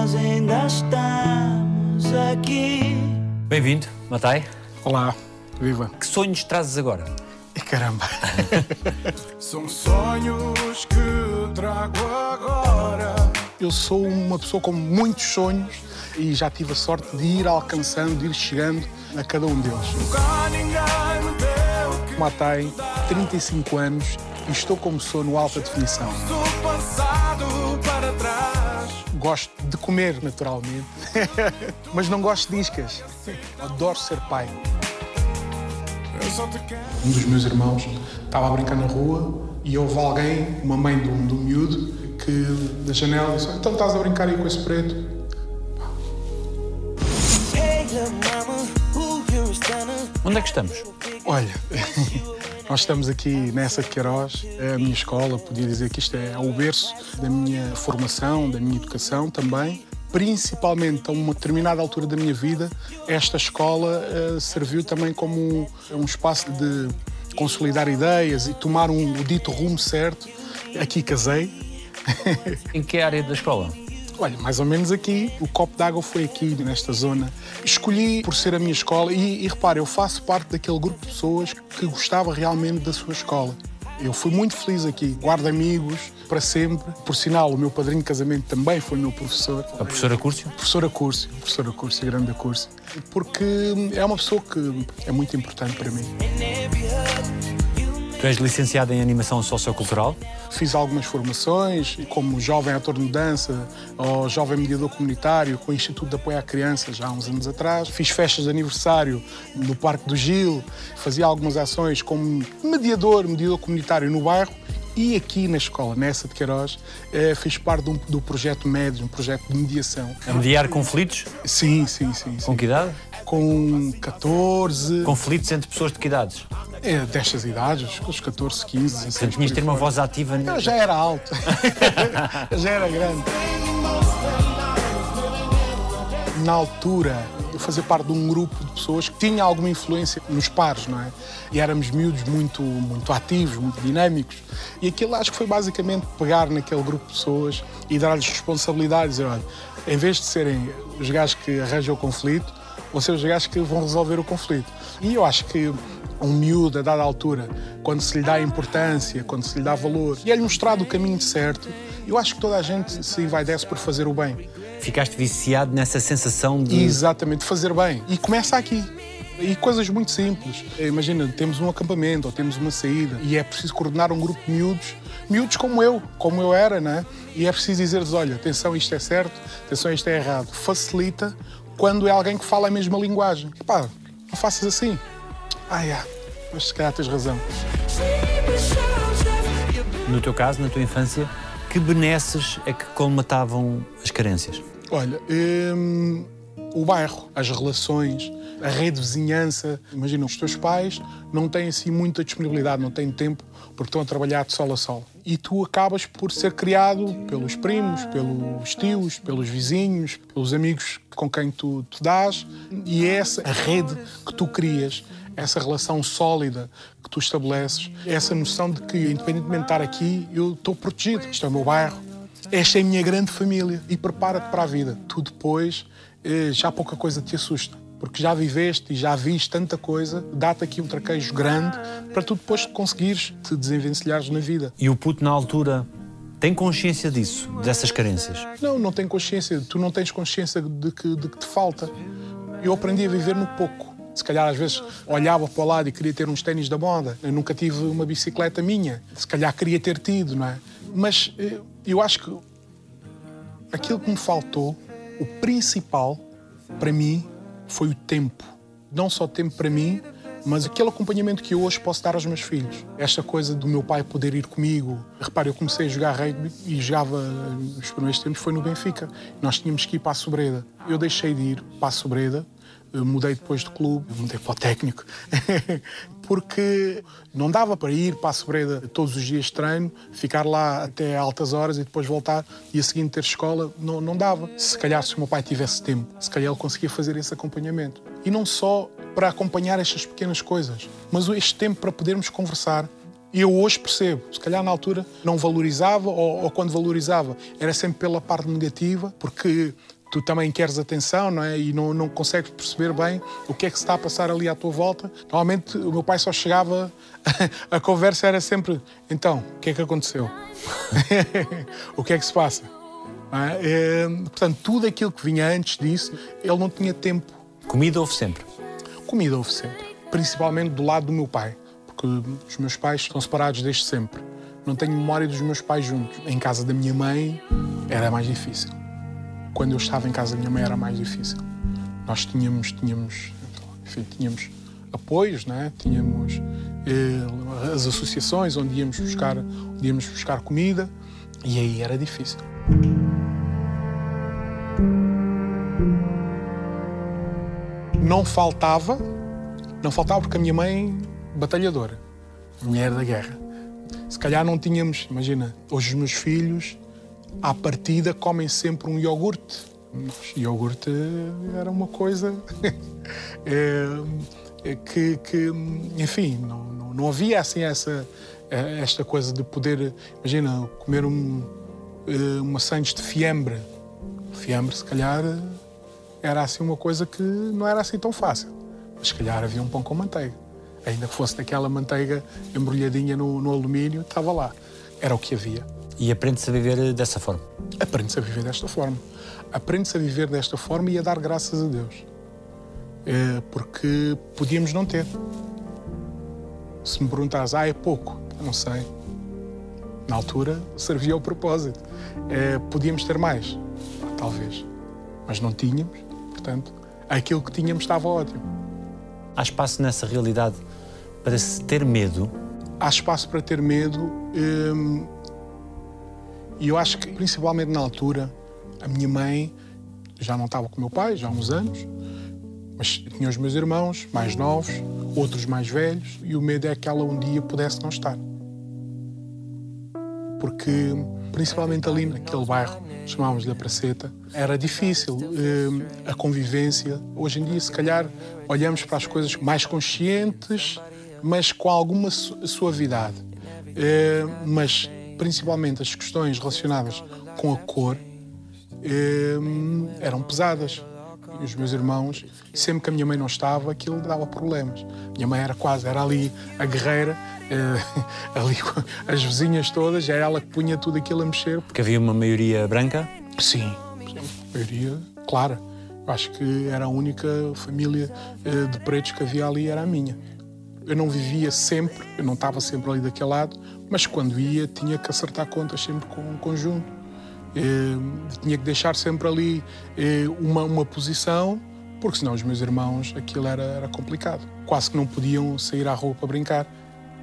nós ainda estamos aqui. Bem-vindo, Matai. Olá, viva. Que sonhos trazes agora? E caramba. São sonhos que trago agora. Eu sou uma pessoa com muitos sonhos e já tive a sorte de ir alcançando, de ir chegando a cada um deles. Matai, 35 anos e estou como sou no alta definição. Gosto de comer, naturalmente, mas não gosto de iscas. Adoro ser pai. Um dos meus irmãos estava a brincar na rua e houve alguém, uma mãe de um miúdo, que da janela disse: Então estás a brincar aí com esse preto? Onde é que estamos? Olha, nós estamos aqui nessa Queiroz, é a minha escola, podia dizer que isto é o berço da minha formação, da minha educação também. Principalmente a uma determinada altura da minha vida, esta escola eh, serviu também como um, um espaço de consolidar ideias e tomar um, o dito rumo certo. Aqui casei, Em que área da escola? Olha, mais ou menos aqui, o copo d'água foi aqui, nesta zona. Escolhi por ser a minha escola e, e repare, eu faço parte daquele grupo de pessoas que gostava realmente da sua escola. Eu fui muito feliz aqui, guardo amigos para sempre. Por sinal, o meu padrinho de casamento também foi meu professor. A professora Cúrcio? Professora Curso, professora Curso, grande curso. Porque é uma pessoa que é muito importante para mim. Tu és licenciada em animação sociocultural? Fiz algumas formações, como jovem ator de dança ou jovem mediador comunitário com o Instituto de Apoio à Criança, já há uns anos atrás. Fiz festas de aniversário no Parque do Gil, fazia algumas ações como mediador, mediador comunitário no bairro. E aqui na escola, nessa de Queiroz, eh, fiz parte um- do projeto Médio, um projeto de mediação. A mediar conflitos? Sim, sim, sim. sim. Com que idade? Com 14, Conflitos entre pessoas de que idades? é, destas idades, os 14, 15, 16. Portanto, tinhas de ter uma voz ativa. Eu já era alto. Já era grande. Na altura, fazia parte de um grupo de pessoas que tinha alguma influência nos pares, não é? E éramos miúdos muito, muito ativos, muito dinâmicos. E aquilo acho que foi basicamente pegar naquele grupo de pessoas e dar-lhes responsabilidades. Olha, em vez de serem os gajos que arranjam o conflito, vão ser os gajos que vão resolver o conflito. E eu acho que um miúdo, a dada altura, quando se lhe dá importância, quando se lhe dá valor, e é-lhe mostrado o caminho certo, eu acho que toda a gente se envaidece por fazer o bem. Ficaste viciado nessa sensação de. Exatamente, fazer bem. E começa aqui. E coisas muito simples. Imagina, temos um acampamento ou temos uma saída e é preciso coordenar um grupo de miúdos, miúdos como eu, como eu era, né? E é preciso dizer-lhes: olha, atenção, isto é certo, atenção, isto é errado. Facilita quando é alguém que fala a mesma linguagem. Pá, não faças assim. Ah, é. Mas se calhar tens razão. No teu caso, na tua infância, que benesses é que colmatavam as carências? Olha, hum, o bairro, as relações, a rede de vizinhança. Imagina, os teus pais não têm assim muita disponibilidade, não têm tempo porque estão a trabalhar de sol a sol. E tu acabas por ser criado pelos primos, pelos tios, pelos vizinhos, pelos amigos com quem tu te dás. E é essa a rede que tu crias, essa relação sólida que tu estabeleces, essa noção de que, independentemente de estar aqui, eu estou protegido. Isto é o meu bairro, esta é a minha grande família e prepara-te para a vida. Tu depois eh, já pouca coisa te assusta. Porque já viveste e já viste tanta coisa, dá-te aqui um traquejo grande para tu depois conseguires te desenvencilhares na vida. E o puto, na altura, tem consciência disso, dessas carências? Não, não tem consciência. Tu não tens consciência de que, de que te falta. Eu aprendi a viver no pouco. Se calhar às vezes olhava para o lado e queria ter uns ténis da moda. Eu nunca tive uma bicicleta minha. Se calhar queria ter tido, não é? Mas eh, eu acho que aquilo que me faltou, o principal para mim, foi o tempo. Não só tempo para mim, mas aquele acompanhamento que eu hoje posso dar aos meus filhos. Esta coisa do meu pai poder ir comigo. Repare, eu comecei a jogar rugby e jogava nos primeiros tempos foi no Benfica. Nós tínhamos que ir para a Sobreda. Eu deixei de ir para a Sobreda, eu mudei depois de clube, mudei para o técnico, porque não dava para ir para a Sobreda todos os dias de treino, ficar lá até altas horas e depois voltar e a seguinte ter escola, não, não dava. Se calhar se o meu pai tivesse tempo, se calhar ele conseguia fazer esse acompanhamento. E não só para acompanhar estas pequenas coisas, mas este tempo para podermos conversar, eu hoje percebo, se calhar na altura não valorizava, ou, ou quando valorizava era sempre pela parte negativa, porque tu também queres atenção, não é? E não, não consegues perceber bem o que é que se está a passar ali à tua volta. Normalmente o meu pai só chegava, a conversa era sempre: então, o que é que aconteceu? o que é que se passa? É? É, portanto, tudo aquilo que vinha antes disso, ele não tinha tempo. Comida houve sempre? Comida houve sempre. Principalmente do lado do meu pai, porque os meus pais são separados desde sempre. Não tenho memória dos meus pais juntos. Em casa da minha mãe era mais difícil quando eu estava em casa da minha mãe era mais difícil. Nós tínhamos, tínhamos, enfim, tínhamos apoios, né? tínhamos eh, as associações onde íamos, buscar, onde íamos buscar comida e aí era difícil. Não faltava, não faltava porque a minha mãe, batalhadora, mulher da guerra. Se calhar não tínhamos, imagina, hoje os meus filhos à partida comem sempre um iogurte. Mas iogurte era uma coisa é, que, que, enfim, não, não, não, havia assim essa, esta coisa de poder, imagina, comer um, eh, uma sandes de fiambre. Fiambre, se calhar, era assim uma coisa que não era assim tão fácil. Mas se calhar havia um pão com manteiga. Ainda que fosse daquela manteiga embrulhadinha no, no alumínio, estava lá. Era o que havia. E aprende-se a viver dessa forma? Aprende-se a viver desta forma. Aprende-se a viver desta forma e a dar graças a Deus. É porque podíamos não ter. Se me perguntares, ah, é pouco, eu não sei. Na altura servia ao propósito. É, podíamos ter mais, talvez. Mas não tínhamos, portanto, aquilo que tínhamos estava ótimo. Há espaço nessa realidade para se ter medo? Há espaço para ter medo. Hum, e eu acho que, principalmente na altura, a minha mãe já não estava com o meu pai, já há uns anos, mas tinha os meus irmãos mais novos, outros mais velhos, e o medo é que ela um dia pudesse não estar. Porque, principalmente ali naquele bairro, chamávamos-lhe a Praceta, era difícil eh, a convivência. Hoje em dia, se calhar, olhamos para as coisas mais conscientes, mas com alguma suavidade. Eh, mas principalmente as questões relacionadas com a cor, eh, eram pesadas. E os meus irmãos, sempre que a minha mãe não estava, aquilo dava problemas. Minha mãe era quase, era ali a guerreira, eh, ali as vizinhas todas, era ela que punha tudo aquilo a mexer. Porque havia uma maioria branca? Sim, maioria clara. Acho que era a única família eh, de pretos que havia ali, era a minha. Eu não vivia sempre, eu não estava sempre ali daquele lado, mas quando ia tinha que acertar contas sempre com um conjunto. Eh, tinha que deixar sempre ali eh, uma, uma posição, porque senão os meus irmãos aquilo era, era complicado. Quase que não podiam sair à rua para brincar.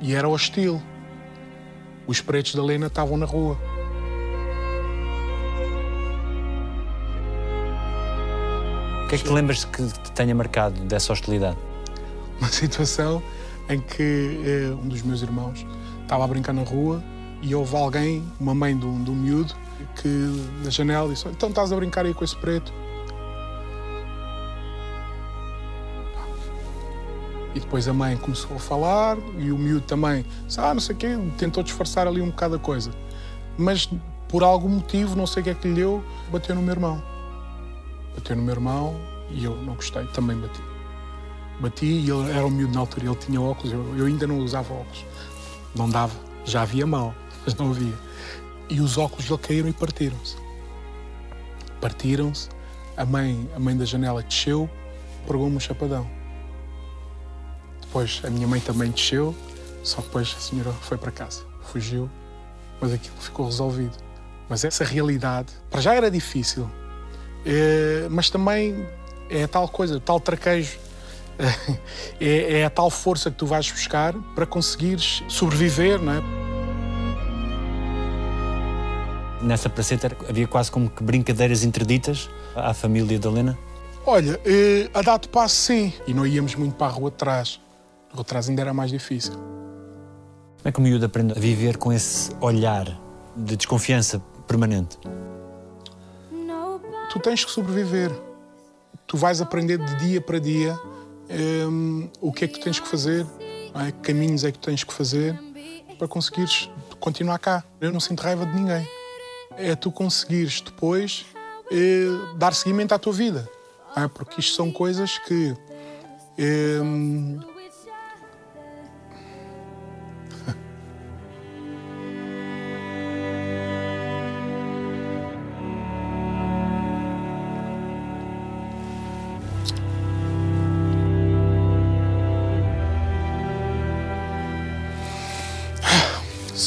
E era hostil. Os pretos da Lena estavam na rua. O que é que te lembras que te tenha marcado dessa hostilidade? Uma situação em que eh, um dos meus irmãos estava a brincar na rua e houve alguém, uma mãe de um miúdo, que na janela disse: Então estás a brincar aí com esse preto? E depois a mãe começou a falar e o miúdo também, ah, não sei o quê, tentou disfarçar ali um bocado a coisa. Mas por algum motivo, não sei o que é que lhe deu, bateu no meu irmão. Bateu no meu irmão e eu não gostei, também bati bati e ele era um miúdo na altura, ele tinha óculos, eu, eu ainda não usava óculos. Não dava, já havia mal, mas não havia. E os óculos dele caíram e partiram-se. Partiram-se, a mãe, a mãe da janela desceu, pregou-me um chapadão. Depois a minha mãe também desceu, só depois a senhora foi para casa, fugiu, mas aquilo ficou resolvido. Mas essa realidade, para já era difícil, é, mas também é tal coisa, tal traquejo é, é, a tal força que tu vais buscar para conseguires sobreviver, não é? Nessa praceta havia quase como que brincadeiras interditas à família da Lena? Olha, eh, a dado passo sim. E não íamos muito para a rua de trás. A rua de trás ainda era mais difícil. Como é que o miúdo aprende a viver com esse olhar de desconfiança permanente? Tu tens que sobreviver. Tu vais aprender de dia para dia um, o que é que tu tens que fazer, é? que caminhos é que tens que fazer para conseguires continuar cá. Eu não sinto raiva de ninguém. É tu conseguires depois eh, dar seguimento à tua vida. é? Porque isto são coisas que. eh,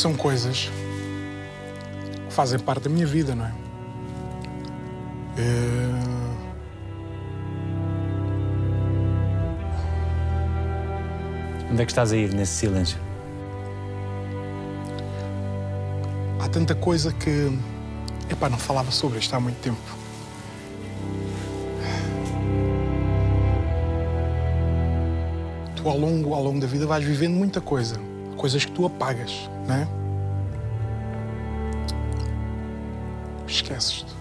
são coisas que fazem parte da minha vida, não é? Eh, Onde é que estás a ir nesse silêncio? há tanta coisa que. Epá, não falava sobre isto há muito tempo. Tu, ao longo, ao longo da vida, vais vivendo muita coisa. Coisas que tu apagas, não é? Esqueces-te.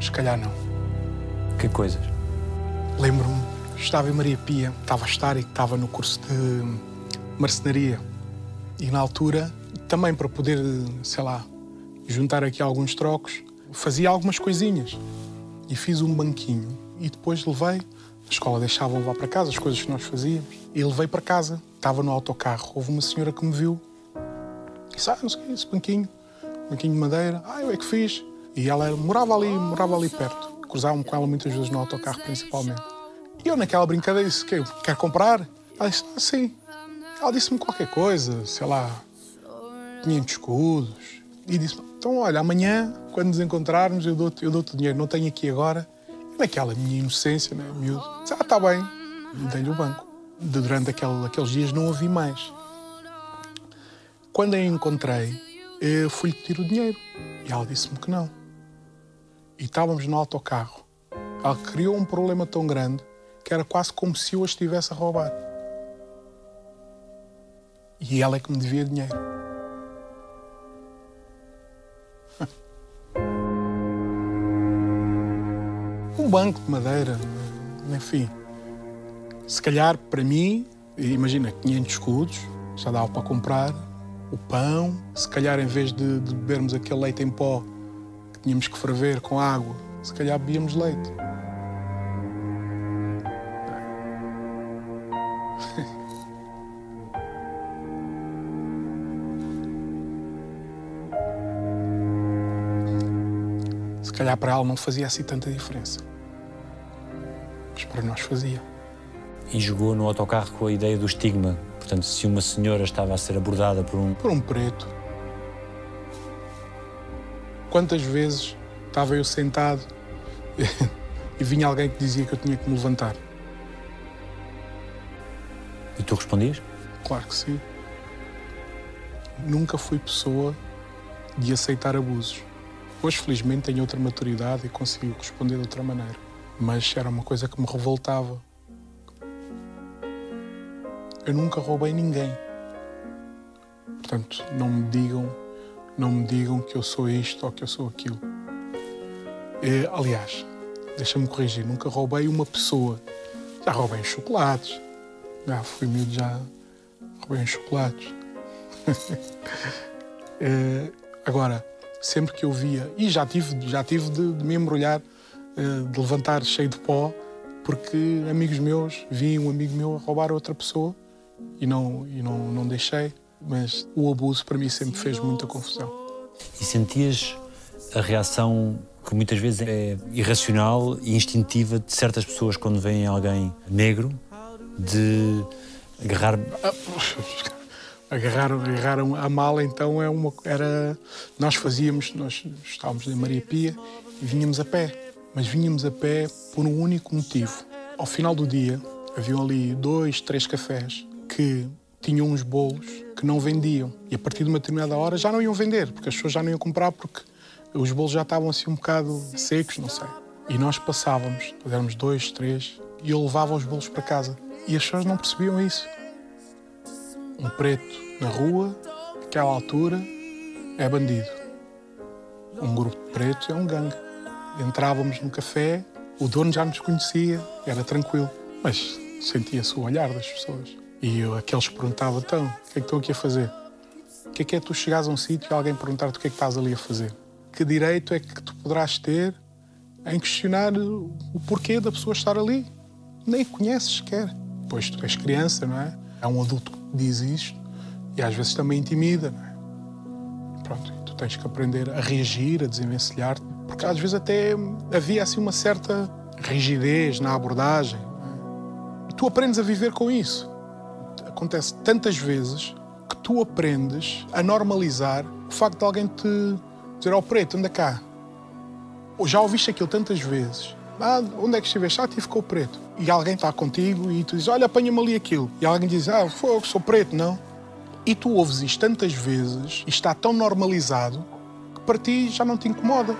Se calhar não. Que coisas? Lembro-me, estava em Maria Pia, estava a estar e estava no curso de marcenaria. E na altura, também para poder, sei lá, juntar aqui alguns trocos, fazia algumas coisinhas. E fiz um banquinho. E depois levei, a escola deixava levar para casa as coisas que nós fazíamos. E levei para casa. Estava no autocarro. Houve uma senhora que me viu. Disse, ah, não sei, esse banquinho, banquinho de madeira. Ah, eu é que fiz. E ela morava ali, morava ali perto. Cruzava-me com ela muitas vezes no autocarro, principalmente. E eu, naquela brincadeira, disse: "Quê? Quer comprar? Ela disse: Ah, sim. Ela disse-me qualquer coisa, sei lá, 500 escudos. E disse: Então, olha, amanhã, quando nos encontrarmos, eu dou-te eu dou o dinheiro. Não tenho aqui agora. E naquela minha inocência, né, miúdo, disse: Ah, está bem. Dei-lhe o banco. Durante aquele, aqueles dias não a vi mais. Quando a encontrei, eu fui-lhe pedir o dinheiro. E ela disse-me que não. E estávamos no autocarro. Ela criou um problema tão grande que era quase como se eu a estivesse a roubar. E ela é que me devia dinheiro. Um banco de madeira, enfim. Se calhar, para mim, imagina, 500 escudos, já dava para comprar o pão. Se calhar, em vez de, de bebermos aquele leite em pó que tínhamos que ferver com água, se calhar bebíamos leite. Se calhar para ela não fazia assim tanta diferença. Mas para nós fazia. E jogou no autocarro com a ideia do estigma. Portanto, se uma senhora estava a ser abordada por um. Por um preto. Quantas vezes estava eu sentado e vinha alguém que dizia que eu tinha que me levantar? E tu respondias? Claro que sim. Nunca fui pessoa de aceitar abusos. Hoje, felizmente, tenho outra maturidade e consigo responder de outra maneira. Mas era uma coisa que me revoltava. Eu nunca roubei ninguém. Portanto, não me digam, não me digam que eu sou isto ou que eu sou aquilo. Eh, aliás, deixa-me corrigir, nunca roubei uma pessoa. Já roubei chocolates. Já fui miúdo, já roubei chocolates. Eh, agora, sempre que eu via, e já tive, já tive de, de me embrulhar, eh, de levantar cheio de pó, porque amigos meus, vi um amigo meu a roubar outra pessoa e não, e não, não deixei. Mas o abuso para mim sempre fez muita confusão. E sentias a reação que muitas vezes é irracional e instintiva de certas pessoas quando veem alguém negro de agarrar. Agarraram, agarraram a mala, então é uma, era. Nós fazíamos, nós estávamos em Maria Pia e vinhamos a pé. Mas vinhamos a pé por um único motivo. Ao final do dia, haviam ali dois, três cafés que tinham uns bolos que não vendiam. E a partir de uma determinada hora já não iam vender, porque as pessoas já não iam comprar porque os bolos já estavam assim um bocado secos, não sei. E nós passávamos, éramos dois, três, e eu levava os bolos para casa. E as pessoas não percebiam isso um preto na rua, naquela altura, é bandido. Um grupo de pretos é um gangue. Entrávamos no café, o dono já nos conhecia, era tranquilo, mas sentia-se o olhar das pessoas. E eu, aqueles perguntavam, então, o que é que estão aqui a fazer? O que é que é tu chegares a um sítio e alguém perguntar-te o que é que estás ali a fazer? Que direito é que tu poderás ter em questionar o porquê da pessoa estar ali? Nem conheces sequer. Pois tu és criança, não é? É um adulto que diz isto e às vezes também intimida, não é? Pronto, tu tens que aprender a reagir, a desenvencilhar-te, porque às vezes até havia assim uma certa rigidez na abordagem. É? Tu aprendes a viver com isso. Acontece tantas vezes que tu aprendes a normalizar o facto de alguém te dizer ao oh, preto, anda cá. Ou já ouviste aquilo tantas vezes. Ah, onde é que estiveste? Ah, tive com o preto. E alguém está contigo e tu dizes, olha, apanha-me ali aquilo. E alguém diz, ah, fogo, sou preto, não. E tu ouves isto tantas vezes e está tão normalizado que para ti já não te incomoda.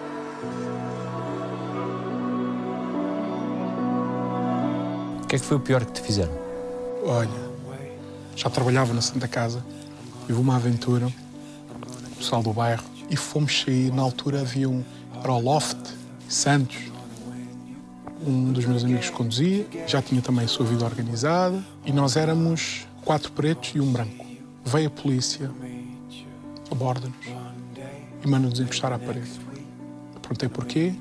O que é que foi o pior que te fizeram? Olha, já trabalhava na Santa Casa, tive uma aventura, o pessoal do bairro, e fomos sair. Na altura havia um. Era o Loft, Santos. Um dos meus amigos conduzia, já tinha também a sua vida organizada, e nós éramos quatro pretos e um branco. Veio a polícia, aborda-nos e manda-nos encostar à parede. Perguntei porquê.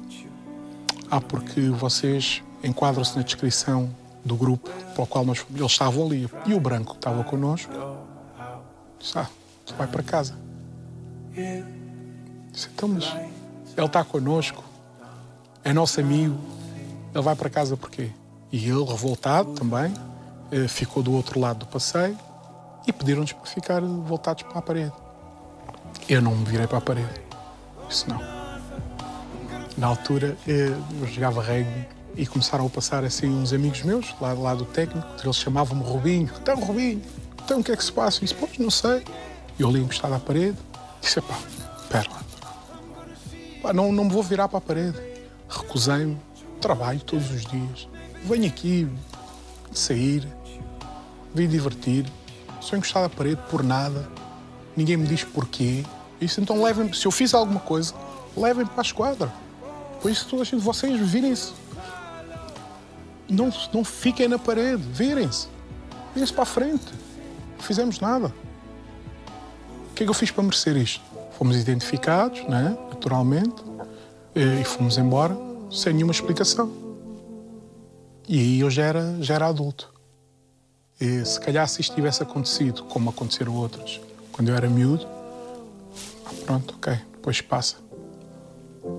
Ah, porque vocês enquadram-se na descrição do grupo para o qual nós eles estavam ali. E o branco que estava connosco disse: Ah, tu vai para casa. Disse, então, mas ele está connosco, é nosso amigo, ele vai para casa porquê? E ele, revoltado também, eh, ficou do outro lado do passeio e pediram-nos para ficar voltados para a parede. Eu não me virei para a parede. Disse não. Na altura, eh, eu jogava rugby e começaram a passar assim uns amigos meus, lá, lá do técnico, eles chamavam-me Rubinho. Então, Rubinho, então o que é que se passa? Eu disse, pois, não sei. Eu ali encostado à parede, disse, pá, lá. Pá, não, não me vou virar para a parede. Recusei-me, trabalho todos os dias. Venho aqui sair, vim divertir, sou encostado à parede por nada, ninguém me diz porquê. Isso então levem se eu fiz alguma coisa, levem para a esquadra. Por isso toda a gente, vocês virem-se. Não, não fiquem na parede, virem-se. Virem-se para a frente. Não fizemos nada. O que é que eu fiz para merecer isto? Fomos identificados, né? naturalmente, e fomos embora sem nenhuma explicação. E aí eu já era, já era adulto. E se calhar se isto tivesse acontecido, como aconteceram outras, quando eu era miúdo, ah, pronto, ok, depois passa.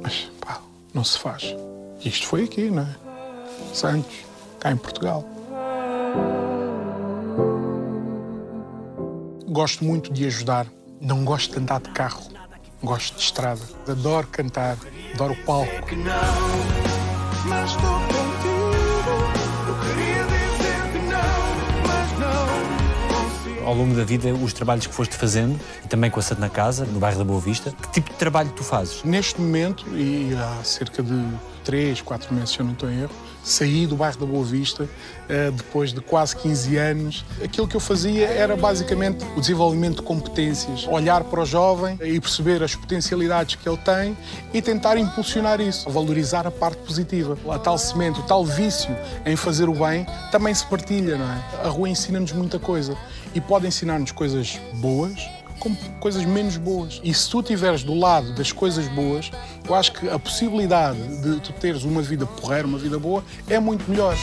Mas pá, não se faz. E isto foi aqui, não é? Santos, cá em Portugal. Gosto muito de ajudar, não gosto de andar de carro, gosto de estrada. Adoro cantar, adoro o palco. Mas estou contigo. Eu queria dizer que não, mas não consigo. Ao longo da vida, os trabalhos que foste fazendo, e também com a Santa Casa, no bairro da Boa Vista, que tipo de trabalho tu fazes? Neste momento, e há cerca de 3, 4 meses, se eu não estou em erro, saí do bairro da Boa Vista eh, depois de quase 15 anos. Aquilo que eu fazia era basicamente o desenvolvimento de competências, olhar para o jovem e perceber as potencialidades que ele tem e tentar impulsionar isso, valorizar a parte positiva. A tal semente, o tal vício em fazer o bem também se partilha, não é? A rua ensina-nos muita coisa e pode ensinar-nos coisas boas, como coisas menos boas. E se tu estiveres do lado das coisas boas, eu acho que a possibilidade de tu teres uma vida porreira, uma vida boa, é muito melhor.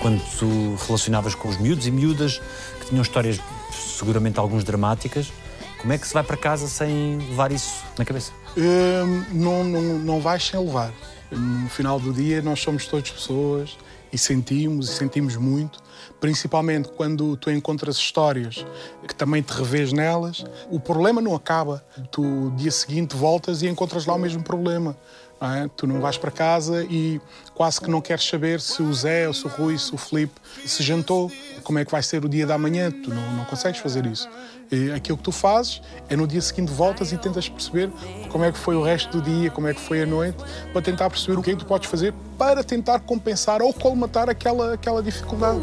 Quando tu relacionavas com os miúdos e miúdas que tinham histórias, seguramente alguns dramáticas, como é que se vai para casa sem levar isso na cabeça? Hum, não, não, não vais sem levar. No final do dia, nós somos todas pessoas e sentimos, e sentimos muito, principalmente quando tu encontras histórias que também te revês nelas. O problema não acaba. Tu, dia seguinte, voltas e encontras lá o mesmo problema. Não é? Tu não vais para casa e quase que não queres saber se o Zé, ou se o Rui, se o Filipe se jantou, como é que vai ser o dia da manhã. Tu não, não consegues fazer isso. E aquilo que tu fazes é no dia seguinte voltas e tentas perceber como é que foi o resto do dia, como é que foi a noite, para tentar perceber o que é que tu podes fazer para tentar compensar ou colmatar aquela, aquela dificuldade.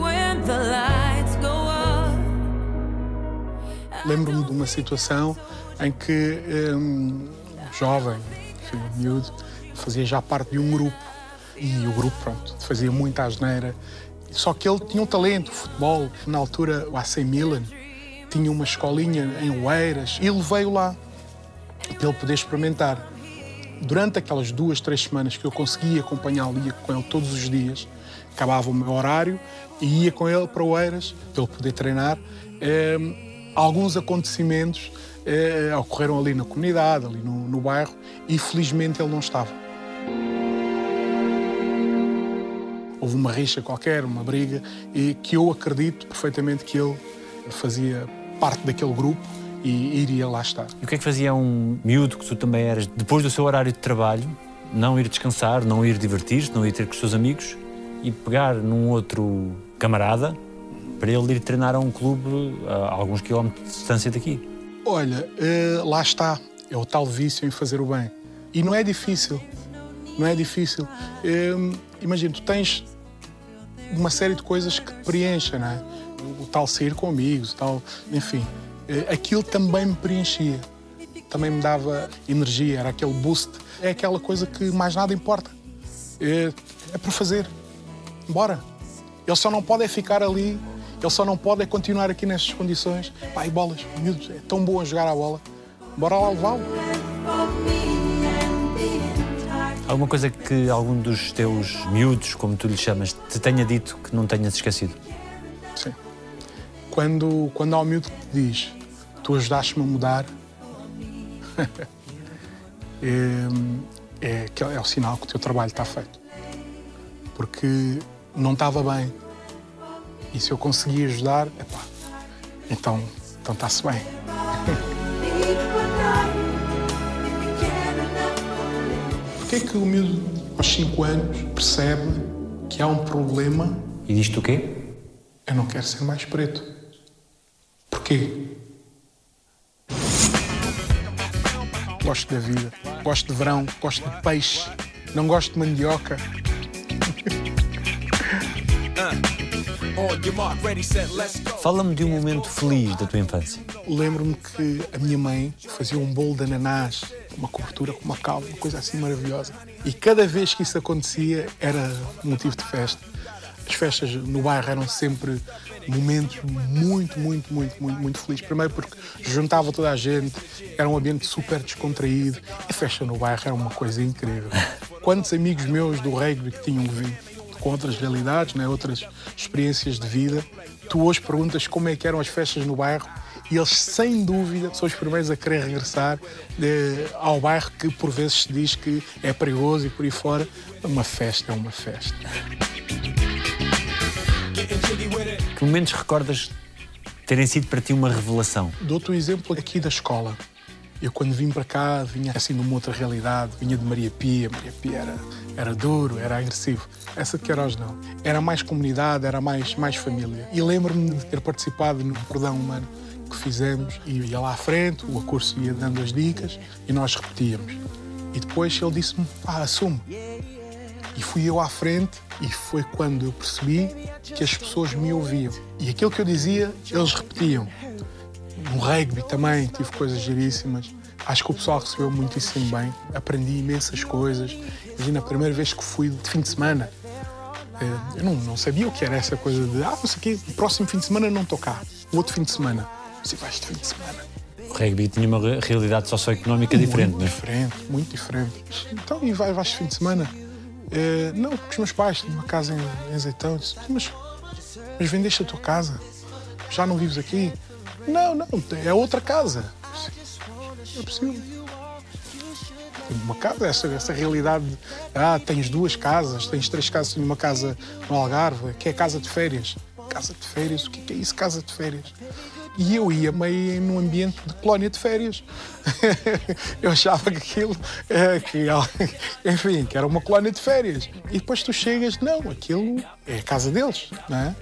Lembro-me de uma situação em que um, jovem, enfim, miúdo, fazia já parte de um grupo e o grupo, pronto, fazia muita asneira Só que ele tinha um talento, futebol. Na altura, o AC Milan tinha uma escolinha em Oeiras e levei-o lá para ele poder experimentar. Durante aquelas duas, três semanas que eu conseguia acompanhá-lo, ia com ele todos os dias, acabava o meu horário e ia com ele para Oeiras para ele poder treinar. eh, alguns acontecimentos eh, ocorreram ali na comunidade, ali no, no bairro, e felizmente ele não estava. Houve uma rixa qualquer, uma briga, e que eu acredito perfeitamente que ele fazia parte daquele grupo e iria lá estar. E o que é que fazia um miúdo que tu também eras, depois do seu horário de trabalho, não ir descansar, não ir divertir-se, não ir ter com os seus amigos e pegar num outro camarada para ele ir treinar a um clube a alguns quilómetros de distância daqui? Olha, eh, lá está. É o tal vício em fazer o bem. E não é difícil. Não é difícil. Eh, Imagina, tu tens uma série de coisas que te preenchem, não é? O tal sair com amigos, tal. Enfim. Eh, Aquilo também me preenchia. Também me dava energia, era aquele boost. É aquela coisa que mais nada importa. É, é para fazer. Bora. Ele só não pode é ficar ali, ele só não pode é continuar aqui nestas condições. Pai, bolas, miúdos, é tão bom jogar a bola. Bora lá levá-lo. Alguma coisa que algum dos teus miúdos, como tu lhe chamas, te tenha dito que não tenhas esquecido? Sim. Quando, quando há um miúdo que te diz tu ajudaste-me a mudar, é, é, que é o sinal que o teu trabalho está feito. Porque não estava bem. E se eu conseguir ajudar, epá, então então está-se bem. Porquê é que o miúdo aos 5 anos percebe que há um problema E diz-te o quê? eu não quero ser mais preto. Porquê? Gosto da vida, gosto de verão, gosto de peixe, não gosto de mandioca. Fala-me de um momento feliz da tua infância. Lembro-me que a minha mãe fazia um bolo de ananás, uma cobertura com uma calda, uma coisa assim maravilhosa. E cada vez que isso acontecia era motivo de festa. As festas no bairro eram sempre momentos muito, muito, muito, muito, muito felizes. Primeiro porque juntava toda a gente, era um ambiente super descontraído. E a festa no bairro era uma coisa incrível. Quantos amigos meus do rugby que tinham vindo com outras realidades, né, outras experiências de vida, tu hoje perguntas como é que eram as festas no bairro e eles, sem dúvida, são os primeiros a querer regressar eh, ao bairro que por vezes se diz que é perigoso e por aí fora. Uma festa é uma festa. Que momentos recordas terem sido para ti uma revelação? Dou-te o exemplo aqui da escola. Eu, quando vim para cá, vinha assim numa outra realidade. Vinha de Maria Pia. Maria Pia era, era duro, era agressivo. Essa de Queiroz não. Era mais comunidade, era mais, mais família. E lembro-me de ter participado no Perdão Humano que fizemos. E ia lá à frente, o curso ia dando as dicas e nós repetíamos. E depois ele disse-me, pá, assume. E fui eu à frente e foi quando eu percebi que as pessoas me ouviam. E aquilo que eu dizia, eles repetiam. No rugby também tive coisas giríssimas. Acho que o pessoal recebeu muitíssimo bem. Aprendi imensas coisas. Imagina a primeira vez que fui de fim de semana. eh, Eu não, não sabia o que era essa coisa de ah, não sei o próximo fim de semana não estou cá. O outro fim de semana. Você vais de fim de semana. O rugby tinha uma re- realidade socioeconómica diferente, muito não é? diferente, muito diferente. Então, e vai, vais de fim de semana? Eh, não, porque os meus pais têm uma casa em, em Azeitão. Disse, mas, mas vendeste a tua casa? Já não vives aqui? Não, não, é outra casa. É possível. Uma casa, essa, essa realidade. de, Ah, tens duas casas, tens três casas, tenho uma casa no Algarve, que é casa de férias. Casa de férias, o que é é isso, casa de férias? E eu ia meio num ambiente de colónia de férias. eu achava que aquilo, eh, que, enfim, que era uma colónia de férias. E depois tu chegas, não, aquilo é a casa deles, não é?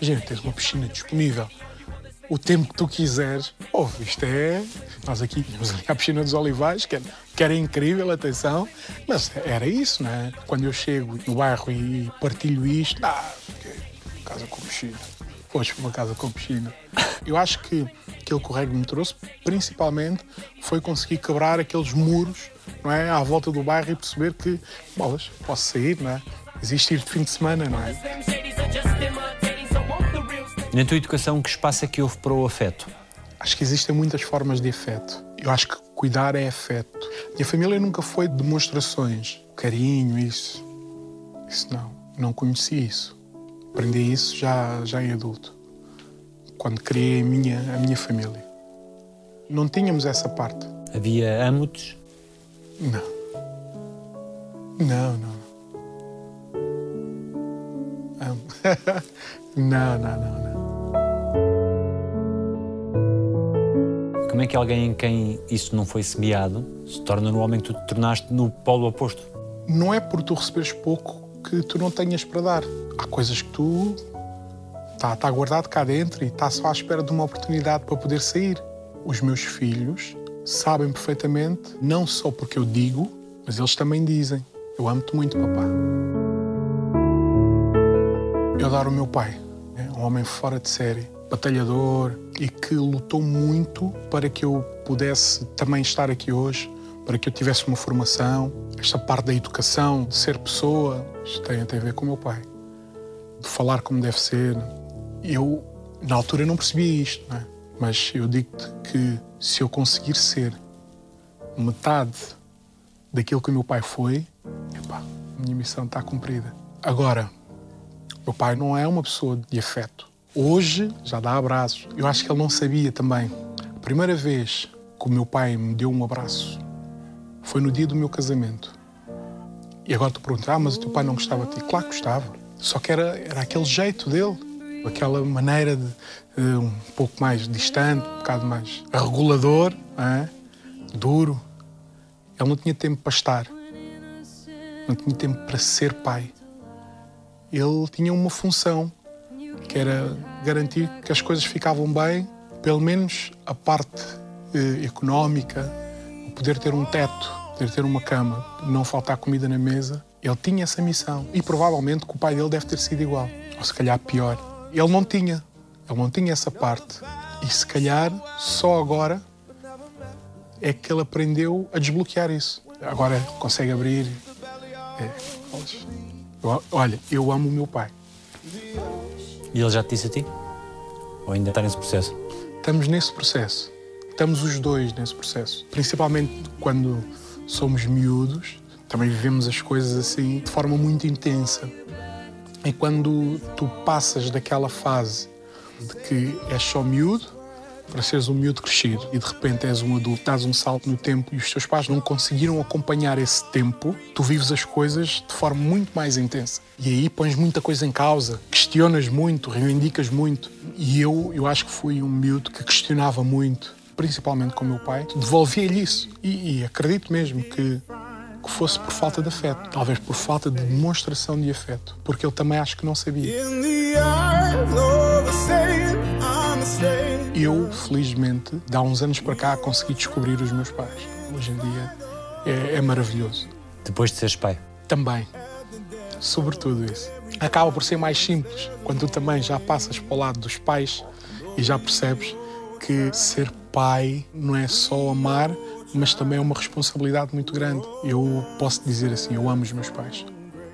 Imagina, tens uma piscina disponível. O tempo que tu quiseres. Oh, isto é. Nós aqui tínhamos ali a piscina dos Olivais, que era, que era incrível, atenção, mas era isso, não é? Quando eu chego no bairro e partilho isto, ah, casa com piscina. Hoje uma casa com piscina. Eu acho que aquilo que o reggae me trouxe, principalmente, foi conseguir quebrar aqueles muros não é, à volta do bairro e perceber que, bolas, posso sair, não é? Existe ir de fim de semana, não é? Na tua educação, que espaço é que houve para o afeto? Acho que existem muitas formas de afeto. Eu acho que cuidar é afeto. Minha família nunca foi de demonstrações, carinho, isso. Isso não. Não conheci isso. Aprendi isso já, já em adulto, quando criei a minha, a minha família. Não tínhamos essa parte. Havia amo-te? Não. Não, não. Amo. não, não, não, não. Como é que alguém em quem isso não foi semeado se torna no homem que tu te tornaste no polo oposto? Não é por tu receberes pouco que tu não tenhas para dar. Há coisas que tu está tá guardado cá dentro e está só à espera de uma oportunidade para poder sair. Os meus filhos sabem perfeitamente, não só porque eu digo, mas eles também dizem: Eu amo-te muito, papá. Eu adoro o meu pai, é um homem fora de série, batalhador e que lutou muito para que eu pudesse também estar aqui hoje, para que eu tivesse uma formação. Esta parte da educação, de ser pessoa, isto tem, tem a ver com o meu pai. De falar como deve ser. Eu, na altura, não percebia isto, não é? mas eu digo-te que se eu conseguir ser metade daquilo que o meu pai foi, epá, a minha missão está cumprida. Agora, meu pai não é uma pessoa de afeto. Hoje já dá abraços. Eu acho que ele não sabia também. A primeira vez que o meu pai me deu um abraço foi no dia do meu casamento. E agora tu perguntas, ah, mas o teu pai não gostava de ti? Claro que gostava. Só que era, era aquele jeito dele, aquela maneira de, de um pouco mais distante, um bocado mais regulador, é? duro. Ele não tinha tempo para estar, não tinha tempo para ser pai. Ele tinha uma função, que era garantir que as coisas ficavam bem, pelo menos a parte eh, económica, poder ter um teto, poder ter uma cama, não faltar comida na mesa. Ele tinha essa missão e provavelmente que o pai dele deve ter sido igual, ou se calhar pior. Ele não tinha, ele não tinha essa parte e se calhar só agora é que ele aprendeu a desbloquear isso. Agora consegue abrir. É, olha, eu amo o meu pai. E ele já te disse a ti? Ou ainda está nesse processo? Estamos nesse processo. Estamos os dois nesse processo. Principalmente quando somos miúdos, também vivemos as coisas assim de forma muito intensa. E quando tu passas daquela fase de que és só miúdo para seres um miúdo crescido e de repente és um adulto, dás um salto no tempo e os teus pais não conseguiram acompanhar esse tempo, tu vives as coisas de forma muito mais intensa. E aí pões muita coisa em causa, questionas muito, reivindicas muito. E eu, eu acho que fui um miúdo que questionava muito, principalmente com o meu pai, devolvia-lhe isso. E, e acredito mesmo que que fosse por falta de afeto, talvez por falta de demonstração de afeto, porque ele também acho que não sabia. Eu, felizmente, de há uns anos para cá, consegui descobrir os meus pais. Hoje em dia é, é maravilhoso. Depois de seres pai. Também, sobretudo isso. Acaba por ser mais simples quando tu também já passas para o lado dos pais e já percebes que ser pai não é só amar, mas também é uma responsabilidade muito grande. Eu posso dizer assim: eu amo os meus pais.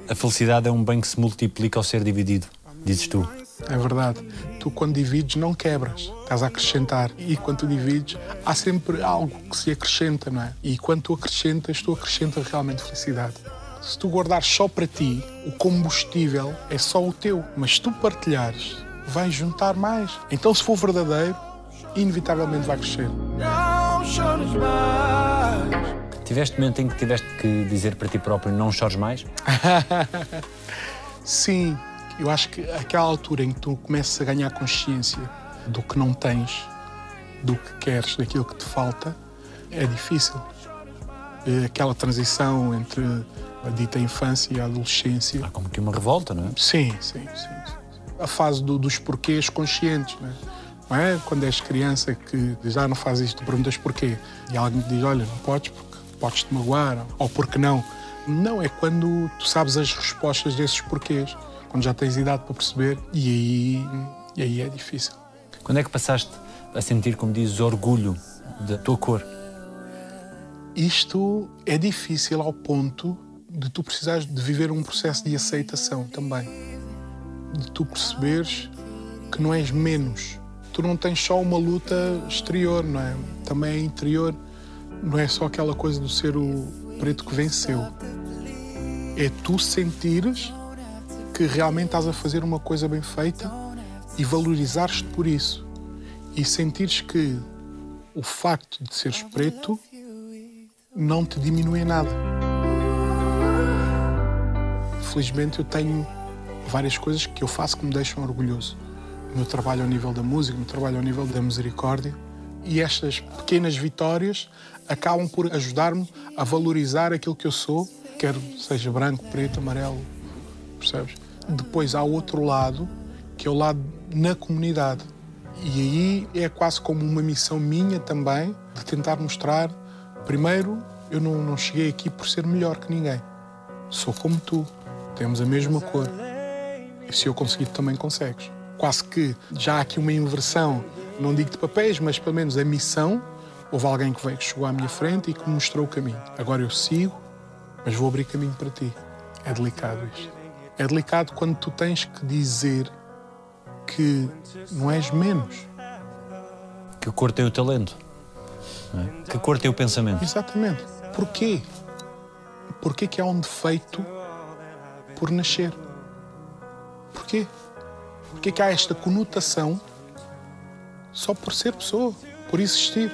A felicidade é um bem que se multiplica ao ser dividido, dizes tu. É verdade. Tu, quando divides, não quebras. Estás a acrescentar. E quando tu divides, há sempre algo que se acrescenta, não é? E quando tu acrescentas, tu acrescentas realmente felicidade. Se tu guardares só para ti, o combustível é só o teu. Mas se tu partilhares, vais juntar mais. Então, se for verdadeiro, inevitavelmente vai crescer. Now shoulders mine. Tiveste momento em que tiveste que dizer para ti próprio não chores mais? Sim, eu acho que aquela altura em que tu começas a ganhar consciência do que não tens, do que queres, daquilo que te falta, é difícil. É Aquela transição entre a dita infância e a adolescência. Há como que uma revolta, não é? Sim, sim, sim. sim. A fase do- dos porquês conscientes, não é? Não é quando és criança que diz, ah, não faz isto, perguntas porquê. E alguém te diz, olha, não podes porque podes te magoar, ou porque não. Não, é quando tu sabes as respostas desses porquês, quando já tens idade para perceber, e aí, e aí é difícil. Quando é que passaste a sentir, como dizes, orgulho da tua cor? Isto é difícil ao ponto de tu precisares de viver um processo de aceitação também. de tu perceberes que não és menos. Tu não tens só uma luta exterior, não é? Também é interior. Não é só aquela coisa do ser o preto que venceu. É tu sentires que realmente estás a fazer uma coisa bem feita e valorizares-te por isso. E sentires que o facto de seres preto não te diminui em nada. Felizmente eu tenho várias coisas que eu faço que me deixam orgulhoso. O meu trabalho ao nível da música, o meu trabalho ao nível da misericórdia. E estas pequenas vitórias acabam por ajudar-me a valorizar aquilo que eu sou, quer seja branco, preto, amarelo, percebes? Depois há outro lado, que é o lado na comunidade. E aí é quase como uma missão minha também, de tentar mostrar, primeiro, eu não, não cheguei aqui por ser melhor que ninguém. Sou como tu, temos a mesma cor. E se eu conseguir, também consegues. Quase que já há aqui uma inversão, não digo de papéis, mas pelo menos a missão. Houve alguém que veio, que chegou à minha frente e que me mostrou o caminho. Agora eu sigo, mas vou abrir caminho para ti. É delicado isto. É delicado quando tu tens que dizer que não és menos. Que cor tem o talento? é? Que cor tem o pensamento? Exatamente. Porquê? Porquê que há um defeito por nascer? Porquê? Porquê que há esta conotação só por ser pessoa, por existir?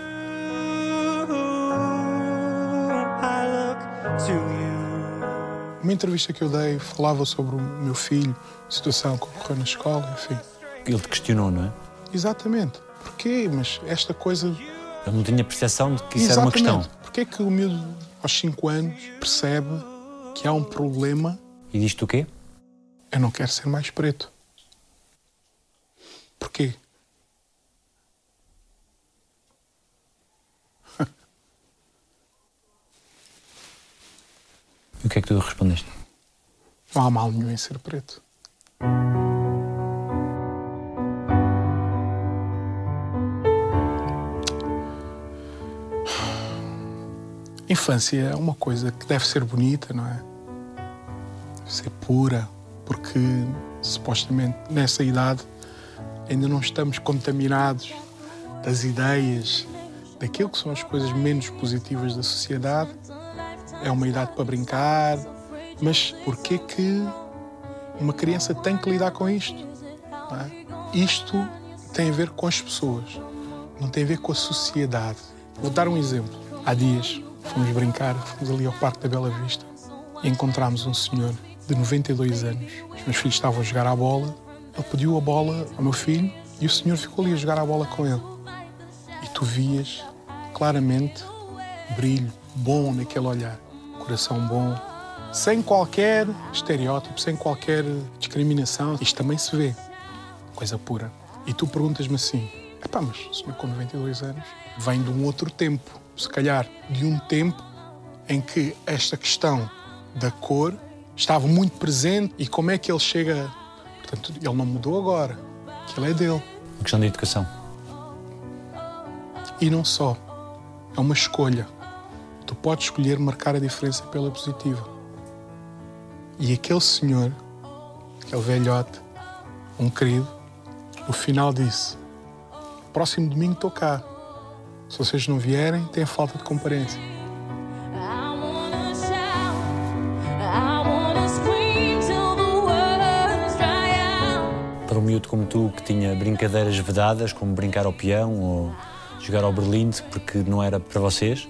Uma entrevista que eu dei falava sobre o meu filho, a situação que ocorreu na escola, enfim. Ele te questionou, não é? Exatamente. Porquê? Mas esta coisa Ele não tinha percepção de que isso era uma questão. Porquê que o miúdo aos 5 anos percebe que há um problema E diz-te o quê? eu não quero ser mais preto? Porquê? E o que é que tu respondeste? Não há mal nenhum em ser preto. Infância é uma coisa que deve ser bonita, não é? Deve ser pura, porque supostamente nessa idade ainda não estamos contaminados das ideias, daquilo que são as coisas menos positivas da sociedade. É uma idade para brincar, mas porquê que uma criança tem que lidar com isto? é? Isto tem a ver com as pessoas, não tem a ver com a sociedade. Vou dar um exemplo. Há dias fomos brincar, fomos ali ao Parque da Bela Vista e encontramos um senhor de 92 anos. Os meus filhos estavam a jogar à bola, ele pediu a bola ao meu filho e o senhor ficou ali a jogar a bola com ele. E tu vias claramente brilho bom naquele olhar, coração bom, sem qualquer estereótipo, sem qualquer discriminação. Isto também se vê, coisa pura. E tu perguntas-me assim: epá, mas o senhor com 92 anos vem de um outro tempo, se calhar de um tempo em que esta questão da cor estava muito presente e como é que ele chega. Portanto, ele não mudou agora, aquilo é dele. A questão da educação. E não só. É uma escolha. Tu podes escolher marcar a diferença pela positiva. E aquele senhor, aquele velhote, um querido, no final disse: Próximo domingo estou cá. Se vocês não vierem, tem falta de comparência. Para um miúdo como tu, que tinha brincadeiras vedadas, como brincar ao peão ou jogar ao berlinde, porque não era para vocês,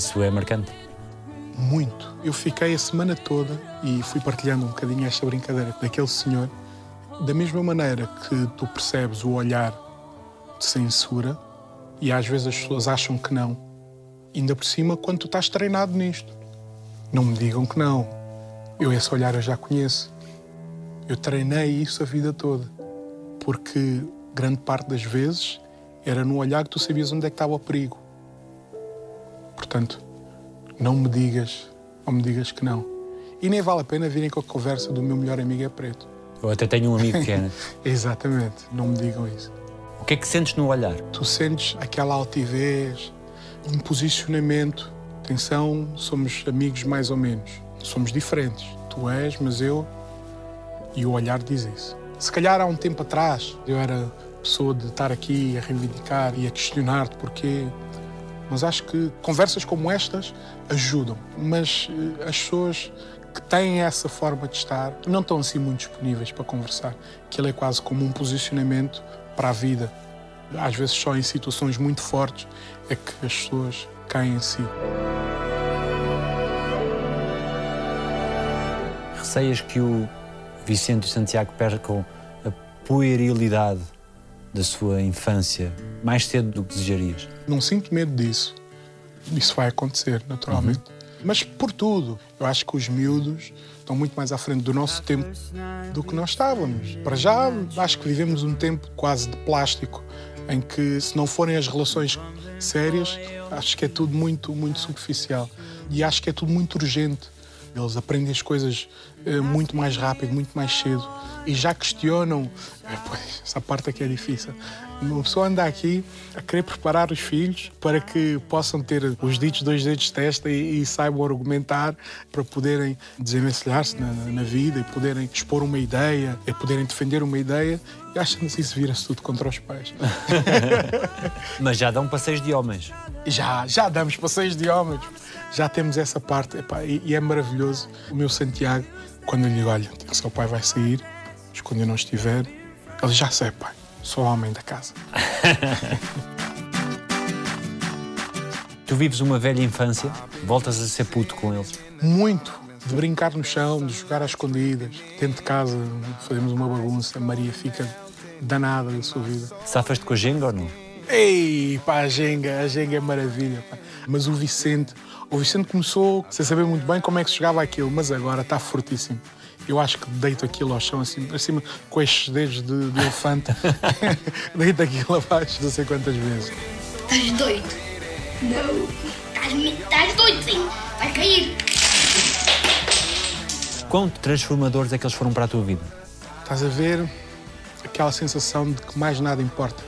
isso é marcante. Muito. Eu fiquei a semana toda e fui partilhando um bocadinho esta brincadeira daquele senhor. Da mesma maneira que tu percebes o olhar de censura, e às vezes as pessoas acham que não, ainda por cima quando tu estás treinado nisto. Não me digam que não. Eu esse olhar eu já conheço. Eu treinei isso a vida toda. Porque grande parte das vezes era no olhar que tu sabias onde é que estava o perigo. Portanto, não me digas, não me digas que não. E nem vale a pena virem com a conversa do meu melhor amigo é preto. Eu até tenho um amigo que é. né? Exatamente, não me digam isso. O que é que sentes no olhar? Tu sentes aquela altivez, um posicionamento. Atenção, somos amigos mais ou menos. Somos diferentes. Tu és, mas eu E o olhar diz isso. Se calhar há um tempo atrás eu era pessoa de estar aqui a reivindicar e a questionar-te porquê. Mas acho que conversas como estas ajudam. Mas eh, as pessoas que têm essa forma de estar não estão assim muito disponíveis para conversar. Que ele é quase como um posicionamento para a vida. Às vezes só em situações muito fortes é que as pessoas caem em si. Receias que o Vicente e Santiago percam a puerilidade da sua infância mais cedo do que desejarias? Não sinto medo disso. Isso vai acontecer, naturalmente. Mas por tudo, eu acho que os miúdos estão muito mais à frente do nosso tempo do que nós estávamos. Para já, acho que vivemos um tempo quase de plástico, em que se não forem as relações sérias, acho que é tudo muito, muito superficial. E acho que é tudo muito urgente. Eles aprendem as coisas eh, muito mais rápido, muito mais cedo. E já questionam. eh, pois, essa parte aqui é difícil. Uma pessoa anda aqui a querer preparar os filhos para que possam ter os ditos dois dedos de testa e, e saibam argumentar para poderem desenvencilhar-se na, na vida e poderem expor uma ideia, e poderem defender uma ideia. E acho que assim se vira-se tudo contra os pais. Mas já dão passeios de homens. Já, já damos passeios de homens. Já temos essa parte. epá, e, e é maravilhoso. O meu Santiago, quando eu lhe digo, olha, o seu pai vai sair, mas quando eu não estiver, ele já sei, pai, sou homem da casa. Tu vives uma velha infância, voltas a ser puto com eles. Muito. De brincar no chão, de jogar às escondidas. Dentro de casa, fazemos uma bagunça. A Maria fica danada da sua vida. Safas-te com a Jenga ou não? Ei, pá, a Jenga, a Jenga é maravilha. Pá. Mas o Vicente, o Vicente começou sem saber muito bem como é que se jogava aquilo, mas agora está fortíssimo. Eu acho que deito aquilo ao chão, assim, acima, com estes dedos de, de elefante, deito aquilo abaixo não sei quantas vezes. Estás doido? Não. Estás, doido, sim. Vai cair. Quão transformadores é que eles foram para a tua vida? Estás a ver aquela sensação de que mais nada importa.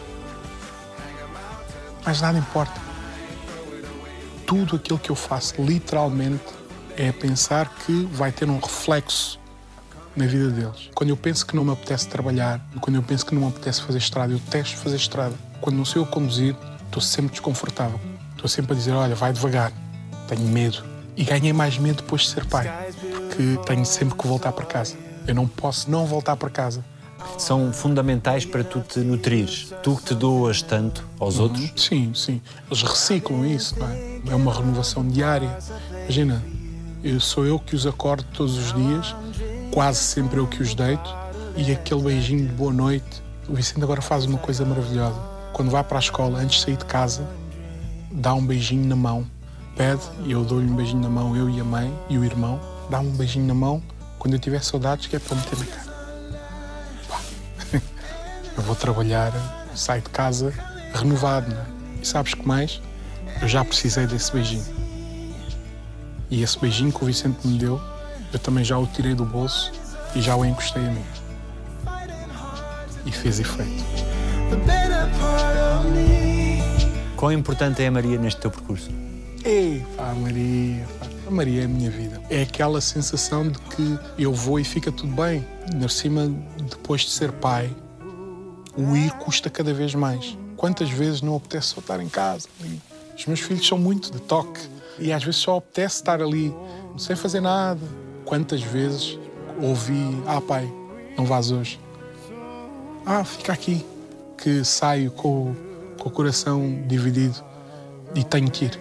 Mais nada importa. Tudo aquilo que eu faço, literalmente, é pensar que vai ter um reflexo na vida deles. Quando eu penso que não me apetece trabalhar, quando eu penso que não me apetece fazer estrada, eu testo fazer estrada. Quando não sei eu conduzir, estou sempre desconfortável. Estou sempre a dizer, olha, vai devagar, tenho medo. E ganhei mais medo depois de ser pai, porque tenho sempre que voltar para casa. Eu não posso não voltar para casa. São fundamentais para tu te nutrires. Tu que te doas tanto aos outros, Sim, sim. Eles reciclam isso, não é? É uma renovação diária. Imagina, eu sou eu que os acordo todos os dias, quase sempre eu que os deito, e aquele beijinho de boa noite. O Vicente agora faz uma coisa maravilhosa. Quando vai para a escola, antes de sair de casa, dá um beijinho na mão. Pede e eu dou-lhe um beijinho na mão, eu e a mãe e o irmão. Dá um beijinho na mão quando eu tiver saudades, que é para meter na cara. Eu vou trabalhar, saio de casa renovado, não é? E sabes que mais? Eu já precisei desse beijinho. E esse beijinho que o Vicente me deu, eu também já o tirei do bolso e já o encostei a mim. E fez efeito. Quão importante é a Maria neste teu percurso? Ei, pá, a Maria, pá. A Maria é a minha vida. É aquela sensação de que eu vou e fica tudo bem. Por cima, depois de ser pai, o ir custa cada vez mais. Quantas vezes não apetece só estar em casa? Os meus filhos são muito de toque. E às vezes só apetece estar ali, sem fazer nada. Quantas vezes ouvi, ah pai, não vás hoje. Ah, fica aqui. Que saio com, com o coração dividido e tenho que ir.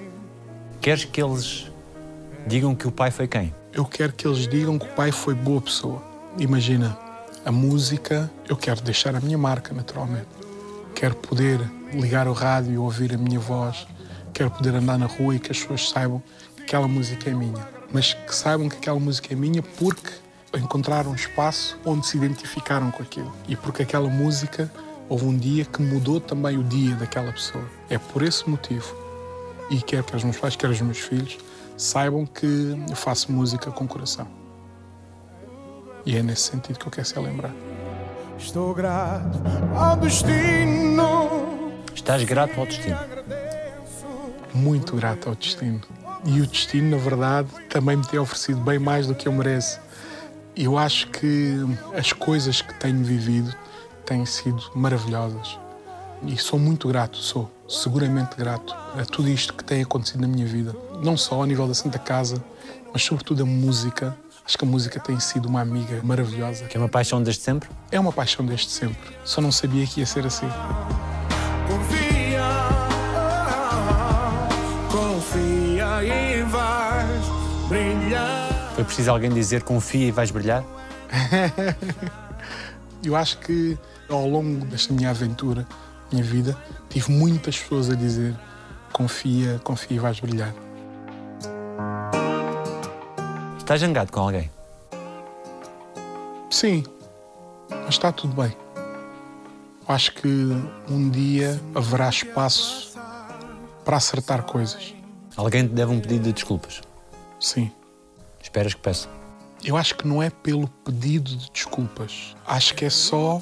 Queres que eles digam que o pai foi quem? Eu quero que eles digam que o pai foi boa pessoa. Imagina, a música, eu quero deixar a minha marca, naturalmente. Quero poder ligar o rádio e ouvir a minha voz. Quero poder andar na rua e que as pessoas saibam que aquela música é minha. Mas que saibam que aquela música é minha porque encontraram um espaço onde se identificaram com aquilo. E porque aquela música houve um dia que mudou também o dia daquela pessoa. É por esse motivo. E quero que os meus pais, quer os meus filhos, saibam que eu faço música com coração. E é nesse sentido que eu quero ser lembrado. Estou grato ao destino. Estás grato ao destino. Muito grato ao destino. E o destino, na verdade, também me tem oferecido bem mais do que eu mereço. Eu acho que as coisas que tenho vivido têm sido maravilhosas. E sou muito grato, sou seguramente grato a tudo isto que tem acontecido na minha vida. Não só ao nível da Santa Casa, mas sobretudo a música. Acho que a música tem sido uma amiga maravilhosa. Que é uma paixão desde sempre? É uma paixão desde sempre. Só não sabia que ia ser assim. Confia, e vais brilhar. Foi preciso alguém dizer confia e vais brilhar? Eu acho que ao longo desta minha aventura, minha vida, tive muitas pessoas a dizer confia, confia e vais brilhar. Estás zangado com alguém? Sim, mas está tudo bem. Acho que um dia haverá espaço para acertar coisas. Alguém te deve um pedido de desculpas. Sim. Esperas que peça. Eu acho que não é pelo pedido de desculpas. Acho que é só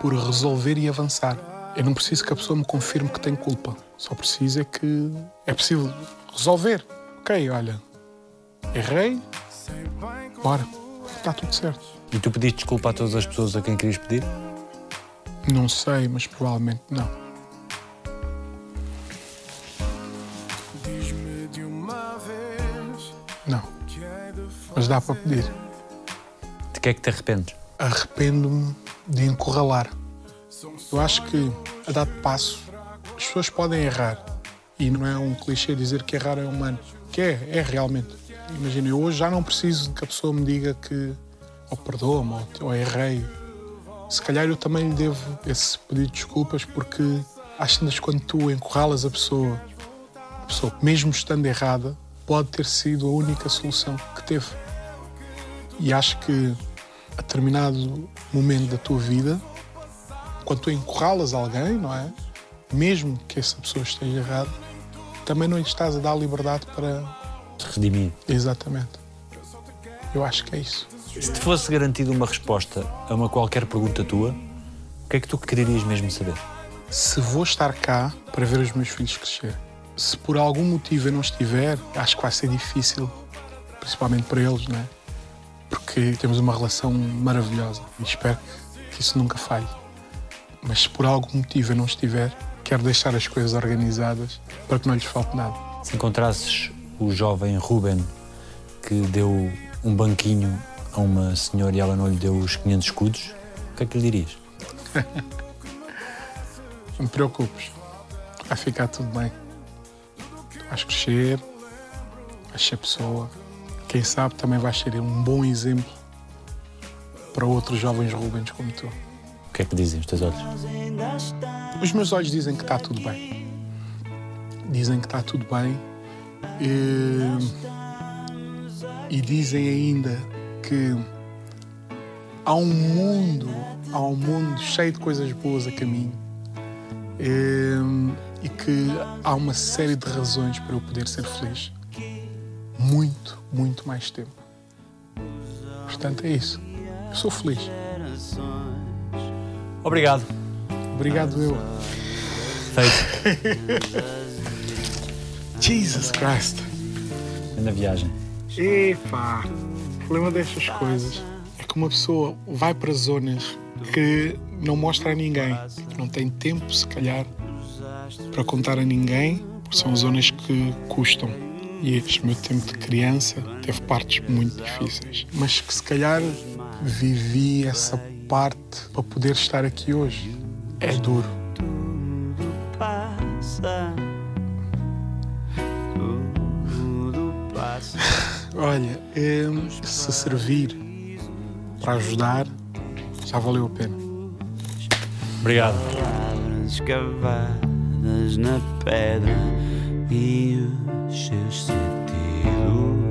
por resolver e avançar. Eu não preciso que a pessoa me confirme que tem culpa. Só preciso é que é possível resolver. Ok, olha, errei, bora, está tudo certo. E tu pediste desculpa a todas as pessoas a quem querias pedir? Não sei, mas provavelmente não. Mas dá para pedir. De que é que te arrependes? Arrependo-me de encurralar. Eu acho que, a dado passo, as pessoas podem errar. E não é um clichê dizer que errar é humano. Que é, é realmente. Imagina, eu hoje já não preciso que a pessoa me diga que ou perdoa-me ou, ou errei. Se calhar eu também lhe devo esse pedido de desculpas porque às tantas quando tu encurralas a pessoa, a pessoa, mesmo estando errada, pode ter sido a única solução que teve. E acho que a determinado momento da tua vida, quando tu encurralas alguém, não é? Mesmo que essa pessoa esteja errada, também não lhe estás a dar liberdade para. Te redimir. Exatamente. Eu acho que é isso. Se te fosse garantida uma resposta a uma qualquer pergunta tua, o que é que tu quererias mesmo saber? Se vou estar cá para ver os meus filhos crescer, se por algum motivo eu não estiver, acho que vai ser difícil, principalmente para eles, não é? Porque temos uma relação maravilhosa e espero que isso nunca falhe. Mas se por algum motivo eu não estiver, quero deixar as coisas organizadas para que não lhes falte nada. Se encontrasses o jovem Ruben que deu um banquinho a uma senhora e ela não lhe deu os 500 escudos, o que é que lhe dirias? Não te preocupes, vai ficar tudo bem. Vais crescer, vais ser pessoa. Quem sabe também vais ser um bom exemplo para outros jovens Rubens como tu. O que é que dizem os teus olhos? Os meus olhos dizem que está tudo bem. Dizem que está tudo bem. E, e dizem ainda que há um mundo, há um mundo cheio de coisas boas a caminho. E, e que há uma série de razões para eu poder ser feliz. Muito, muito mais tempo. Portanto, é isso. Eu sou feliz. Obrigado. Obrigado, eu. Feito. Jesus Christ. Na viagem. Epá, o problema destas coisas é que uma pessoa vai para zonas que não mostra a ninguém, que não tem tempo, se calhar, para contar a ninguém, porque são zonas que custam. E este meu tempo de criança teve partes muito difíceis, mas que se calhar vivi essa parte para poder estar aqui hoje. É duro. passa. Tudo passa. Olha, hum, se servir para ajudar, já valeu a pena. Obrigado. Palavras escavadas na pedra e os seus sentidos